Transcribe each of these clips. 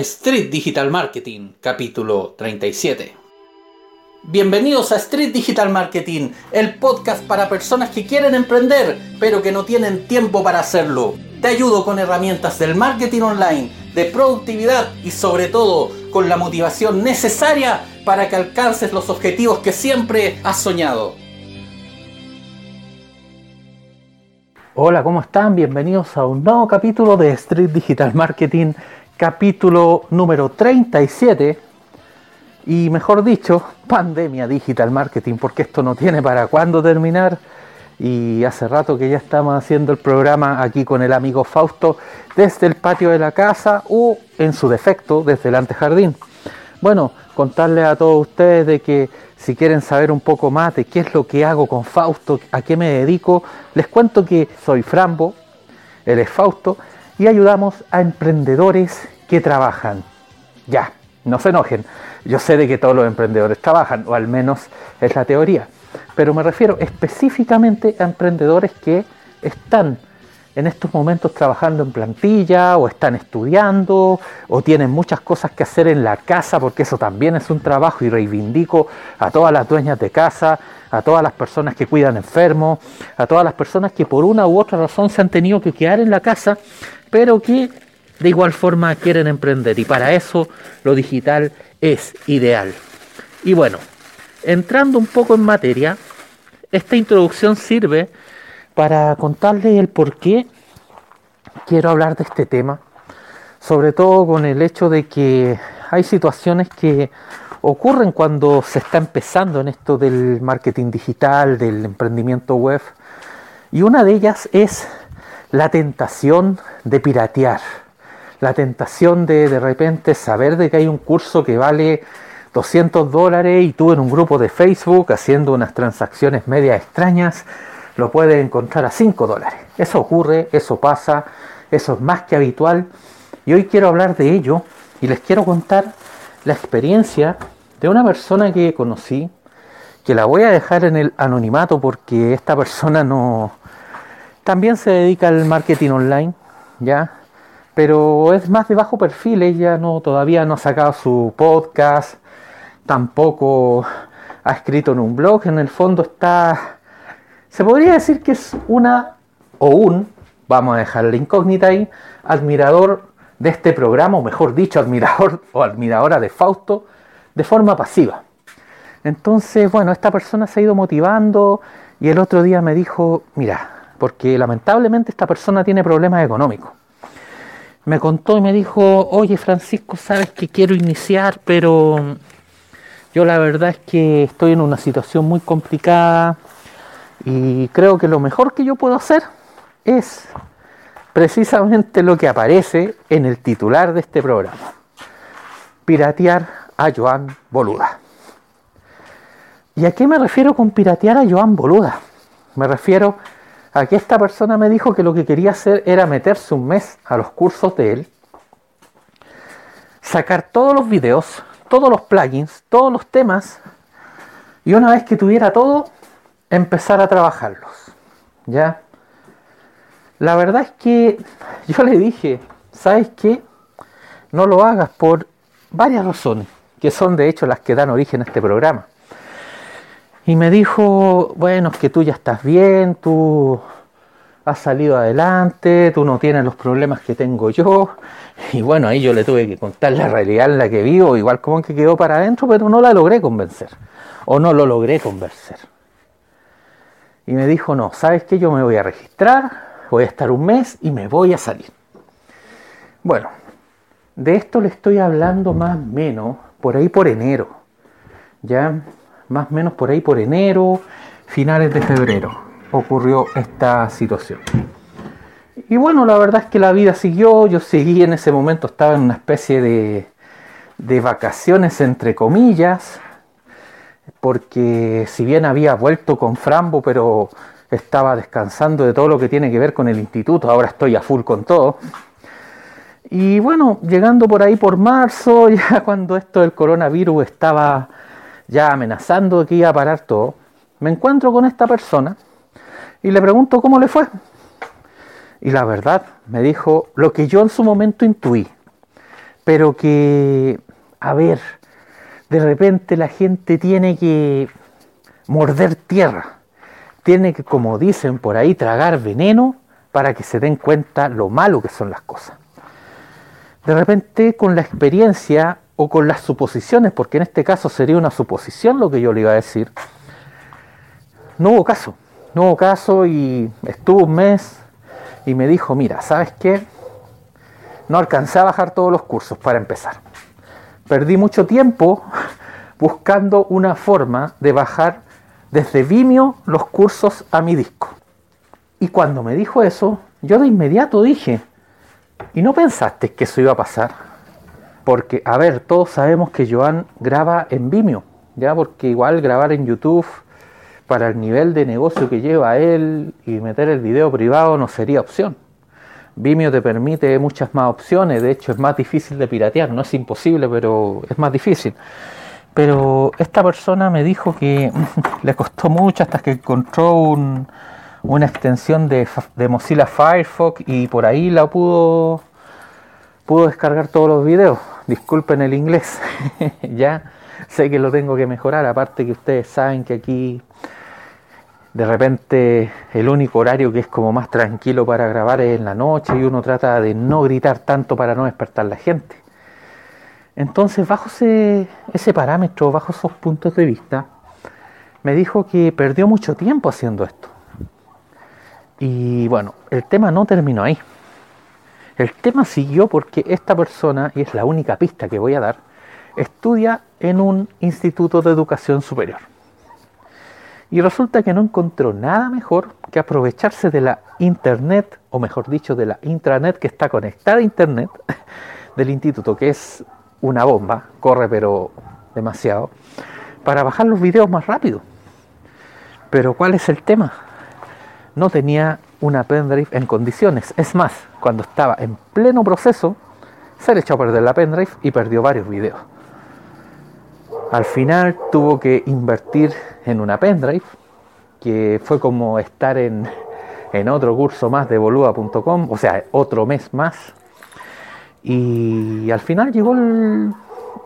Street Digital Marketing, capítulo 37. Bienvenidos a Street Digital Marketing, el podcast para personas que quieren emprender, pero que no tienen tiempo para hacerlo. Te ayudo con herramientas del marketing online, de productividad y sobre todo con la motivación necesaria para que alcances los objetivos que siempre has soñado. Hola, ¿cómo están? Bienvenidos a un nuevo capítulo de Street Digital Marketing, capítulo número 37. Y mejor dicho, pandemia digital marketing, porque esto no tiene para cuándo terminar. Y hace rato que ya estamos haciendo el programa aquí con el amigo Fausto desde el patio de la casa o en su defecto desde el antejardín. Bueno, contarles a todos ustedes de que si quieren saber un poco más de qué es lo que hago con Fausto, a qué me dedico, les cuento que soy Frambo, él es Fausto, y ayudamos a emprendedores que trabajan. Ya, no se enojen, yo sé de que todos los emprendedores trabajan, o al menos es la teoría, pero me refiero específicamente a emprendedores que están en estos momentos trabajando en plantilla o están estudiando o tienen muchas cosas que hacer en la casa porque eso también es un trabajo y reivindico a todas las dueñas de casa, a todas las personas que cuidan enfermos, a todas las personas que por una u otra razón se han tenido que quedar en la casa, pero que de igual forma quieren emprender y para eso lo digital es ideal. Y bueno, entrando un poco en materia, esta introducción sirve para contarles el por qué quiero hablar de este tema, sobre todo con el hecho de que hay situaciones que ocurren cuando se está empezando en esto del marketing digital, del emprendimiento web, y una de ellas es la tentación de piratear, la tentación de de repente saber de que hay un curso que vale 200 dólares y tú en un grupo de Facebook haciendo unas transacciones media extrañas, lo puedes encontrar a 5 dólares. Eso ocurre, eso pasa, eso es más que habitual. Y hoy quiero hablar de ello y les quiero contar la experiencia de una persona que conocí, que la voy a dejar en el anonimato porque esta persona no también se dedica al marketing online, ¿ya? Pero es más de bajo perfil, ella no todavía no ha sacado su podcast, tampoco ha escrito en un blog, en el fondo está se podría decir que es una o un, vamos a dejar la incógnita ahí, admirador de este programa, o mejor dicho, admirador o admiradora de Fausto, de forma pasiva. Entonces, bueno, esta persona se ha ido motivando y el otro día me dijo, mira, porque lamentablemente esta persona tiene problemas económicos. Me contó y me dijo, oye Francisco, sabes que quiero iniciar, pero yo la verdad es que estoy en una situación muy complicada, y creo que lo mejor que yo puedo hacer es precisamente lo que aparece en el titular de este programa. Piratear a Joan Boluda. ¿Y a qué me refiero con piratear a Joan Boluda? Me refiero a que esta persona me dijo que lo que quería hacer era meterse un mes a los cursos de él, sacar todos los videos, todos los plugins, todos los temas, y una vez que tuviera todo, empezar a trabajarlos. ¿Ya? La verdad es que yo le dije, ¿sabes qué? No lo hagas por varias razones, que son de hecho las que dan origen a este programa. Y me dijo, bueno, es que tú ya estás bien, tú has salido adelante, tú no tienes los problemas que tengo yo. Y bueno, ahí yo le tuve que contar la realidad en la que vivo, igual como que quedó para adentro, pero no la logré convencer. O no lo logré convencer y me dijo, no, ¿sabes qué? Yo me voy a registrar, voy a estar un mes y me voy a salir. Bueno, de esto le estoy hablando más o menos por ahí por enero. Ya, más o menos por ahí por enero, finales de febrero, ocurrió esta situación. Y bueno, la verdad es que la vida siguió, yo seguí en ese momento, estaba en una especie de, de vacaciones entre comillas, porque si bien había vuelto con Frambo, pero estaba descansando de todo lo que tiene que ver con el instituto, ahora estoy a full con todo. Y bueno, llegando por ahí por marzo, ya cuando esto del coronavirus estaba ya amenazando que iba a parar todo, me encuentro con esta persona y le pregunto cómo le fue. Y la verdad me dijo lo que yo en su momento intuí. pero que, a ver, de repente la gente tiene que morder tierra, tiene que, como dicen por ahí, tragar veneno para que se den cuenta lo malo que son las cosas. De repente con la experiencia o con las suposiciones, porque en este caso sería una suposición lo que yo le iba a decir, no hubo caso, no hubo caso y estuvo un mes y me dijo, mira, ¿sabes qué? No alcancé a bajar todos los cursos para empezar. Perdí mucho tiempo buscando una forma de bajar desde Vimeo los cursos a mi disco. Y cuando me dijo eso, yo de inmediato dije, ¿y no pensaste que eso iba a pasar? Porque, a ver, todos sabemos que Joan graba en Vimeo, ¿ya? Porque igual grabar en YouTube para el nivel de negocio que lleva él y meter el video privado no sería opción. Vimeo te permite muchas más opciones, de hecho es más difícil de piratear, no es imposible, pero es más difícil. Pero esta persona me dijo que le costó mucho hasta que encontró un, una extensión de, Mozilla Firefox y por ahí la pudo, pudo descargar todos los videos. Disculpen el inglés, ya sé que lo tengo que mejorar, aparte que ustedes saben que aquí de repente el único horario que es como más tranquilo para grabar es en la noche y uno trata de no gritar tanto para no despertar la gente. Entonces, bajo ese, ese parámetro, bajo esos puntos de vista, me dijo que perdió mucho tiempo haciendo esto. Y bueno, el tema no terminó ahí. El tema siguió porque esta persona, y es la única pista que voy a dar, estudia en un instituto de educación superior. Y resulta que no encontró nada mejor que aprovecharse de la internet, o mejor dicho, de la intranet que está conectada a internet del instituto, que es una bomba, corre pero demasiado, para bajar los videos más rápido. Pero ¿cuál es el tema? no tenía una pendrive en condiciones. Es más, cuando estaba en pleno proceso, se le echó a perder la pendrive y perdió varios videos. Al final tuvo que invertir en una pendrive, que fue como estar en, otro curso más de boluda.com, o sea, otro mes más. Y al final llegó el,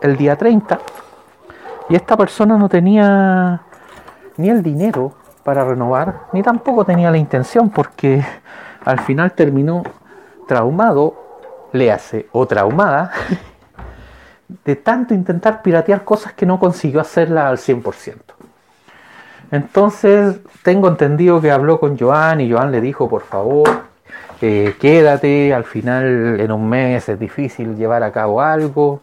el día 30 y esta persona no tenía ni el dinero para renovar, ni tampoco tenía la intención porque al final terminó traumado, le hace o traumada, de tanto intentar piratear cosas que no consiguió hacerla al 100%. Entonces tengo entendido que habló con Joan y Joan le dijo, por favor, eh, quédate, al final en un mes es difícil llevar a cabo algo.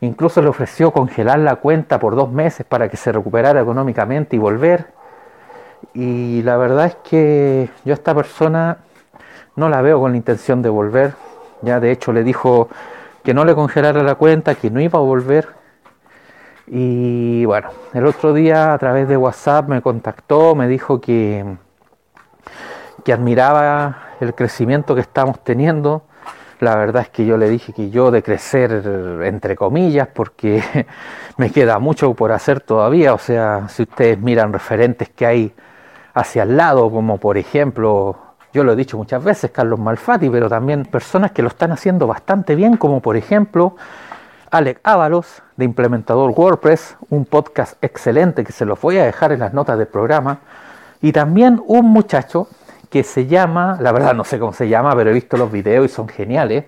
Incluso le ofreció congelar la cuenta por dos meses para que se recuperara económicamente y volver. Y la verdad es que yo a esta persona no la veo con la intención de volver. Ya de hecho le dijo que no le congelara la cuenta, que no iba a volver. Y bueno, el otro día a través de WhatsApp me contactó, me dijo que, que admiraba el crecimiento que estamos teniendo. La verdad es que yo le dije que yo de crecer entre comillas, porque me queda mucho por hacer todavía. O sea, si ustedes miran referentes que hay hacia el lado, como por ejemplo, yo lo he dicho muchas veces, Carlos Malfatti, pero también personas que lo están haciendo bastante bien, como por ejemplo Alex Ábalos, de Implementador WordPress, un podcast excelente que se los voy a dejar en las notas del programa, y también un muchacho que se llama, la verdad no sé cómo se llama, pero he visto los videos y son geniales,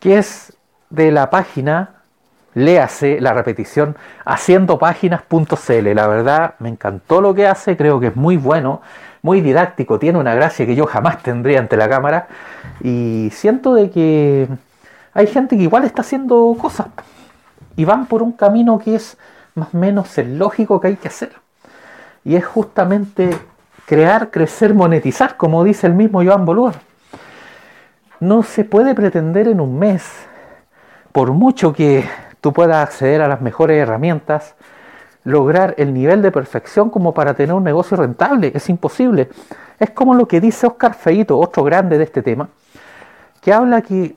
que es de la página léase la repetición haciendo páginas.cl. La verdad me encantó lo que hace, creo que es muy bueno, muy didáctico, tiene una gracia que yo jamás tendría ante la cámara y siento de que hay gente que igual está haciendo cosas y van por un camino que es más o menos el lógico que hay que hacer. Y es justamente crear, crecer, monetizar, como dice el mismo Joan Bolúa. No se puede pretender en un mes, por mucho que tú puedas acceder a las mejores herramientas, lograr el nivel de perfección como para tener un negocio rentable. Es imposible. Es como lo que dice Oscar Feito, otro grande de este tema, que habla que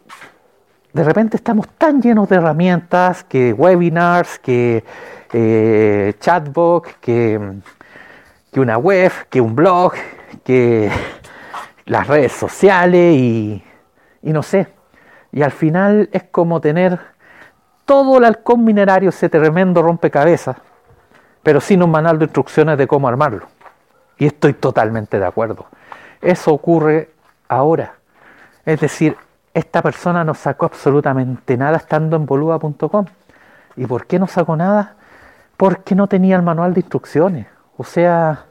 de repente estamos tan llenos de herramientas, que webinars, que eh, chatbot, que, una web, que un blog, que las redes sociales y, y no sé, Y al final es como tener todo el halcón minerario, ese tremendo rompecabezas, pero sin un manual de instrucciones de cómo armarlo. Y estoy totalmente de acuerdo. Eso ocurre ahora. Es decir, esta persona no sacó absolutamente nada estando en boluda.com. ¿Y por qué no sacó nada? Porque no tenía el manual de instrucciones. O sea,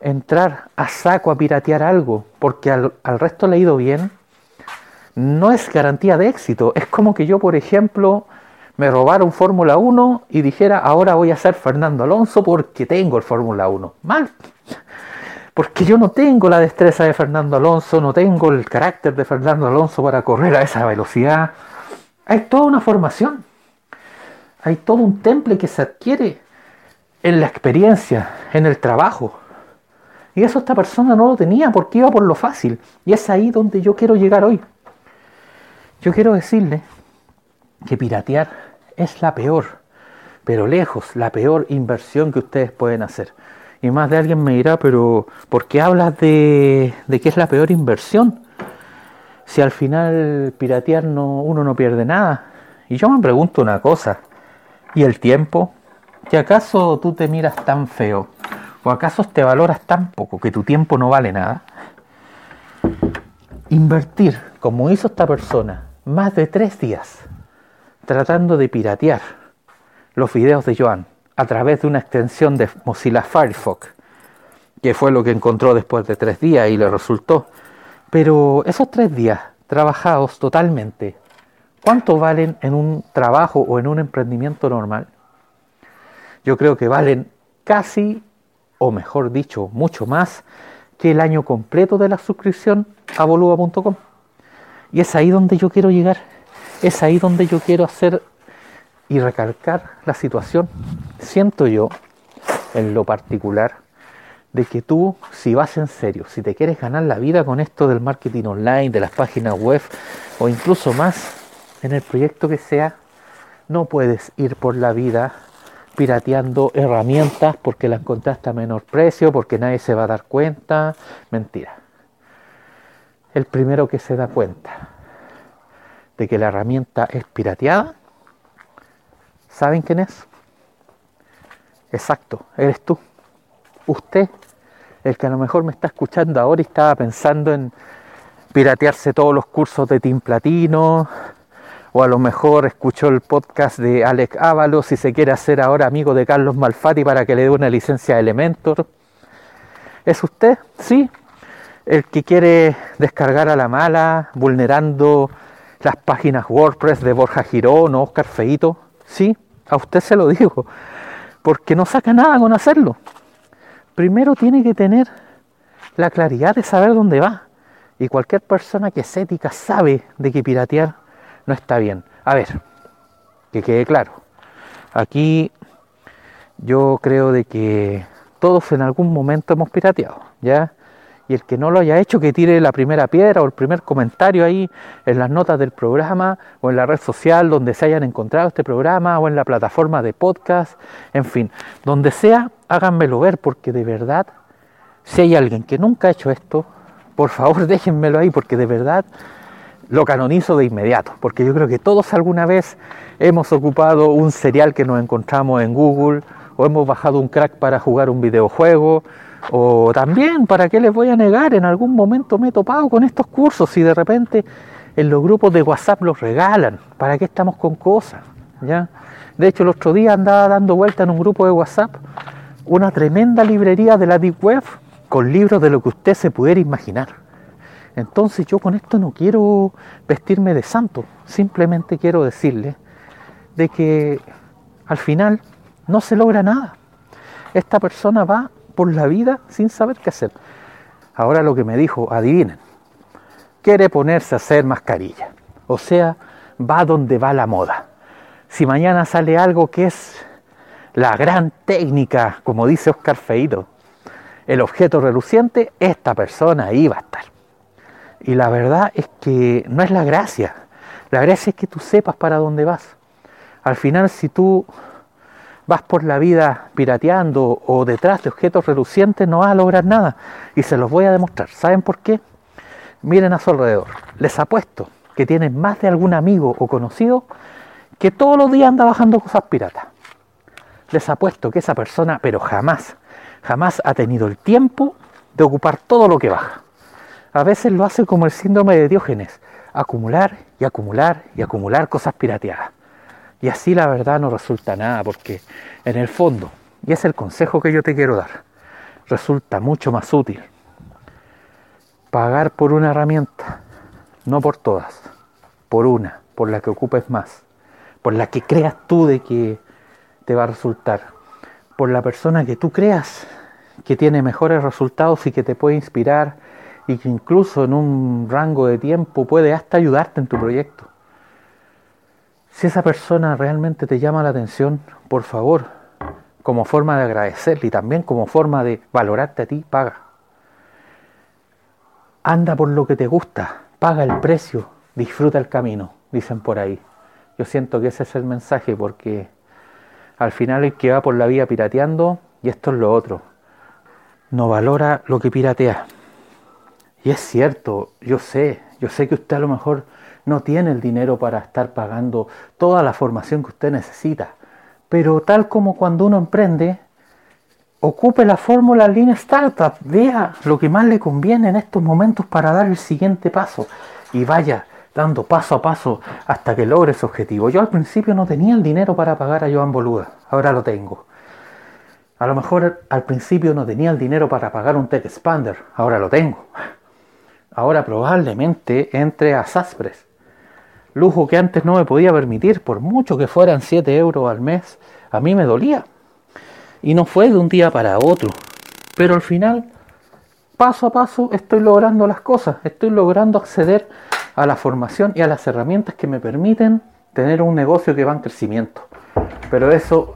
entrar a saco a piratear algo porque al, resto le ha ido bien, no es garantía de éxito. Es como que yo, por ejemplo, me robara un Fórmula 1 y dijera, ahora voy a ser Fernando Alonso porque tengo el Fórmula 1. Mal. Porque yo no tengo la destreza de Fernando Alonso, no tengo el carácter de Fernando Alonso para correr a esa velocidad. Hay toda una formación. Hay todo un temple que se adquiere en la experiencia, en el trabajo. Y eso esta persona no lo tenía porque iba por lo fácil. Y es ahí donde yo quiero llegar hoy. Yo quiero decirle que piratear es la peor, pero lejos, la peor inversión que ustedes pueden hacer. Y más de alguien me dirá, pero ¿por qué hablas de, de que es la peor inversión? Si al final piratear no, uno no pierde nada. Y yo me pregunto una cosa, ¿y el tiempo? ¿Que acaso tú te miras tan feo? ¿O acaso te valoras tan poco que tu tiempo no vale nada? Invertir, como hizo esta persona, más de tres días tratando de piratear los videos de Joan a través de una extensión de Mozilla Firefox, que fue lo que encontró después de tres días y le resultó. Pero esos tres días trabajados totalmente, ¿cuánto valen en un trabajo o en un emprendimiento normal? Yo creo que valen casi o mejor dicho, mucho más que el año completo de la suscripción a boluda.com. Y es ahí donde yo quiero llegar, es ahí donde yo quiero hacer y recalcar la situación. Siento yo, en lo particular, de que tú, si vas en serio, si te quieres ganar la vida con esto del marketing online, de las páginas web o incluso más en el proyecto que sea, no puedes ir por la vida pirateando herramientas porque las encontraste a menor precio, porque nadie se va a dar cuenta. Mentira. El primero que se da cuenta de que la herramienta es pirateada, ¿saben quién es? Exacto, eres tú. Usted, el que a lo mejor me está escuchando ahora y estaba pensando en piratearse todos los cursos de Team Platino, o a lo mejor escuchó el podcast de Alex Ábalos si se quiere hacer ahora amigo de Carlos Malfatti para que le dé una licencia de Elementor. ¿Es usted? Sí. El que quiere descargar a la mala, vulnerando las páginas WordPress de Borja Girón o Oscar Feito. Sí, a usted se lo digo. Porque no saca nada con hacerlo. Primero tiene que tener la claridad de saber dónde va. Y cualquier persona que es ética sabe de que piratear no está bien. A ver, que quede claro. Aquí yo creo de que todos en algún momento hemos pirateado, ¿ya? Y el que no lo haya hecho, que tire la primera piedra o el primer comentario ahí en las notas del programa o en la red social donde se hayan encontrado este programa o en la plataforma de podcast, en fin, donde sea, háganmelo ver porque de verdad, si hay alguien que nunca ha hecho esto, por favor déjenmelo ahí porque de verdad lo canonizo de inmediato, porque yo creo que todos alguna vez hemos ocupado un serial que nos encontramos en Google, o hemos bajado un crack para jugar un videojuego, o también, ¿para qué les voy a negar? En algún momento me he topado con estos cursos y de repente en los grupos de WhatsApp los regalan. ¿Para qué estamos con cosas? ¿Ya? De hecho, el otro día andaba dando vuelta en un grupo de WhatsApp una tremenda librería de la Deep Web con libros de lo que usted se pudiera imaginar. Entonces yo con esto no quiero vestirme de santo, simplemente quiero decirle de que al final no se logra nada. Esta persona va por la vida sin saber qué hacer. Ahora lo que me dijo, adivinen, quiere ponerse a hacer mascarilla. O sea, va donde va la moda. Si mañana sale algo que es la gran técnica, como dice Oscar Feito, el objeto reluciente, esta persona ahí va a estar. Y la verdad es que no es la gracia. La gracia es que tú sepas para dónde vas. Al final, si tú vas por la vida pirateando o detrás de objetos relucientes, no vas a lograr nada. Y se los voy a demostrar. ¿Saben por qué? Miren a su alrededor. Les apuesto que tiene más de algún amigo o conocido que todos los días anda bajando cosas piratas. Les apuesto que esa persona, pero jamás, jamás ha tenido el tiempo de ocupar todo lo que baja. A veces lo hace como el síndrome de Diógenes, acumular y acumular y acumular cosas pirateadas. Y así la verdad no resulta nada, porque en el fondo, y es el consejo que yo te quiero dar, resulta mucho más útil pagar por una herramienta, no por todas, por una, por la que ocupes más, por la que creas tú de que te va a resultar, por la persona que tú creas que tiene mejores resultados y que te puede inspirar y que incluso en un rango de tiempo puede hasta ayudarte en tu proyecto. Si esa persona realmente te llama la atención, por favor, como forma de agradecerle y también como forma de valorarte a ti, paga. Anda por lo que te gusta, paga el precio, disfruta el camino, dicen por ahí. Yo siento que ese es el mensaje porque al final el que va por la vía pirateando, y esto es lo otro, no valora lo que piratea. Y es cierto, yo sé, yo sé que usted a lo mejor no tiene el dinero para estar pagando toda la formación que usted necesita, pero tal como cuando uno emprende, ocupe la fórmula Lean Startup, vea lo que más le conviene en estos momentos para dar el siguiente paso y vaya dando paso a paso hasta que logre su objetivo. Yo al principio no tenía el dinero para pagar a Joan Boluda, ahora lo tengo. A lo mejor al principio no tenía el dinero para pagar un Tech Expander, ahora lo tengo. Ahora probablemente entre a Saspres, lujo que antes no me podía permitir, por mucho que fueran 7 euros al mes, a mí me dolía. Y no fue de un día para otro. Pero al final, paso a paso, estoy logrando las cosas. Estoy logrando acceder a la formación y a las herramientas que me permiten tener un negocio que va en crecimiento. Pero eso,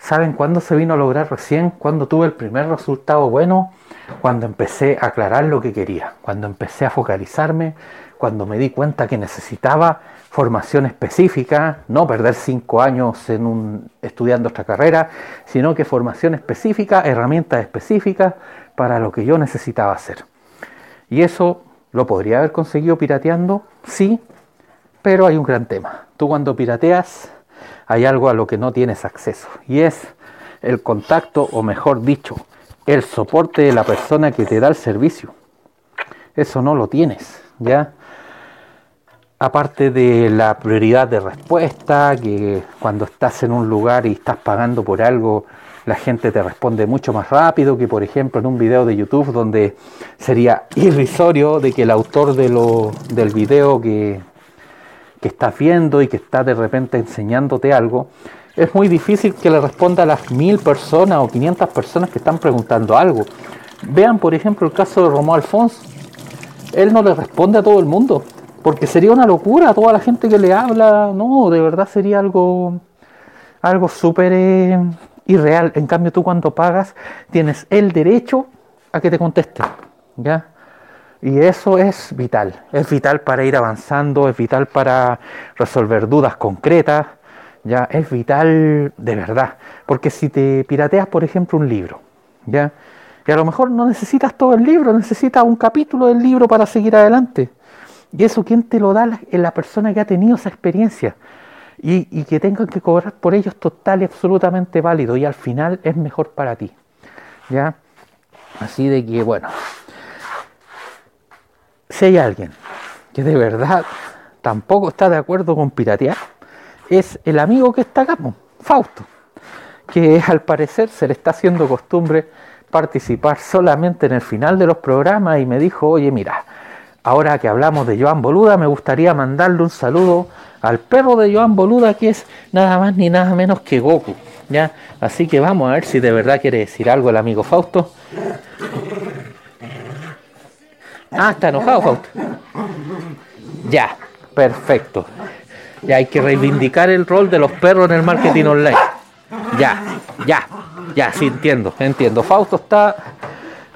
¿saben cuándo se vino a lograr recién? Cuando tuve el primer resultado bueno, cuando empecé a aclarar lo que quería, cuando empecé a focalizarme, cuando me di cuenta que necesitaba formación específica, no perder cinco años en un, estudiando esta carrera, sino que formación específica, herramientas específicas para lo que yo necesitaba hacer. Y eso lo podría haber conseguido pirateando, sí, pero hay un gran tema. Tú cuando pirateas hay algo a lo que no tienes acceso y es el contacto, o mejor dicho, el soporte de la persona que te da el servicio. Eso no lo tienes, ¿ya? aparte de la prioridad de respuesta, que cuando estás en un lugar y estás pagando por algo, la gente te responde mucho más rápido que por ejemplo en un video de YouTube donde sería irrisorio de que el autor de lo, del video que, que estás viendo y que está de repente enseñándote algo, es muy difícil que le responda a las mil personas o 500 personas que están preguntando algo. Vean por ejemplo el caso de Romo Alfonso. Él no le responde a todo el mundo porque sería una locura toda la gente que le habla, no, de verdad sería algo, algo súper eh, irreal. En cambio, tú cuando pagas tienes el derecho a que te contesten, ¿ya? Y eso es vital, es vital para ir avanzando, es vital para resolver dudas concretas, ya, es vital de verdad. Porque si te pirateas, por ejemplo, un libro, ¿ya? Y a lo mejor no necesitas todo el libro, necesitas un capítulo del libro para seguir adelante. Y eso, ¿quién te lo da? Es la persona que ha tenido esa experiencia. Y, que tengan que cobrar por ello total y absolutamente válido. Y al final es mejor para ti. ¿Ya? Así de que, bueno. Si hay alguien que de verdad tampoco está de acuerdo con piratear, es el amigo que está acá, Fausto. Que al parecer se le está haciendo costumbre participar solamente en el final de los programas y me dijo, oye, mira, Ahora que hablamos de Joan Boluda, me gustaría mandarle un saludo al perro de Joan Boluda, que es nada más ni nada menos que Goku. ¿ya? Así que vamos a ver si de verdad quiere decir algo el amigo Fausto. Ah, está enojado Fausto. Ya, perfecto. Ya hay que reivindicar el rol de los perros en el marketing online. Ya, ya, ya, sí entiendo, entiendo. Fausto está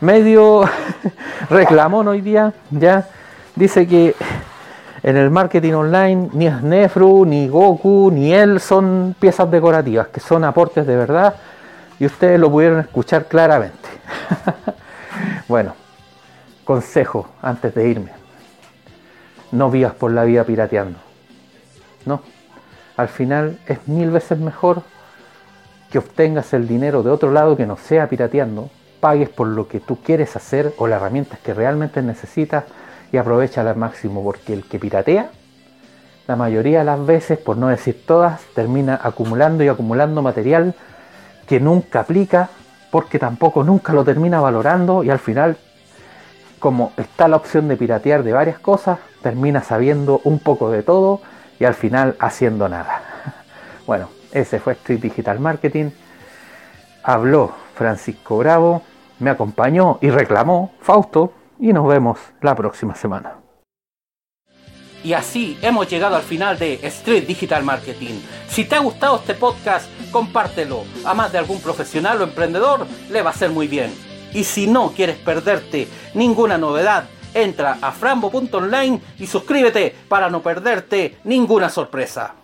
medio reclamón hoy día, ya dice que en el marketing online ni Snefru, ni Goku, ni él son piezas decorativas, que son aportes de verdad y ustedes lo pudieron escuchar claramente. bueno, consejo antes de irme. no vivas por la vida pirateando. No. Al final es mil veces mejor que obtengas el dinero de otro lado que no sea pirateando, pagues por lo que tú quieres hacer o las herramientas que realmente necesitas y aprovecha al máximo, porque el que piratea, la mayoría de las veces, por no decir todas, termina acumulando y acumulando material que nunca aplica, porque tampoco nunca lo termina valorando y al final, como está la opción de piratear de varias cosas, termina sabiendo un poco de todo y al final haciendo nada. Bueno, ese fue Street Digital Marketing. Habló Francisco Bravo, me acompañó y reclamó Fausto y nos vemos la próxima semana. Y así hemos llegado al final de Street Digital Marketing. Si te ha gustado este podcast, compártelo. A más de algún profesional o emprendedor le va a ser muy bien. Y si no quieres perderte ninguna novedad, entra a frambo.online y suscríbete para no perderte ninguna sorpresa.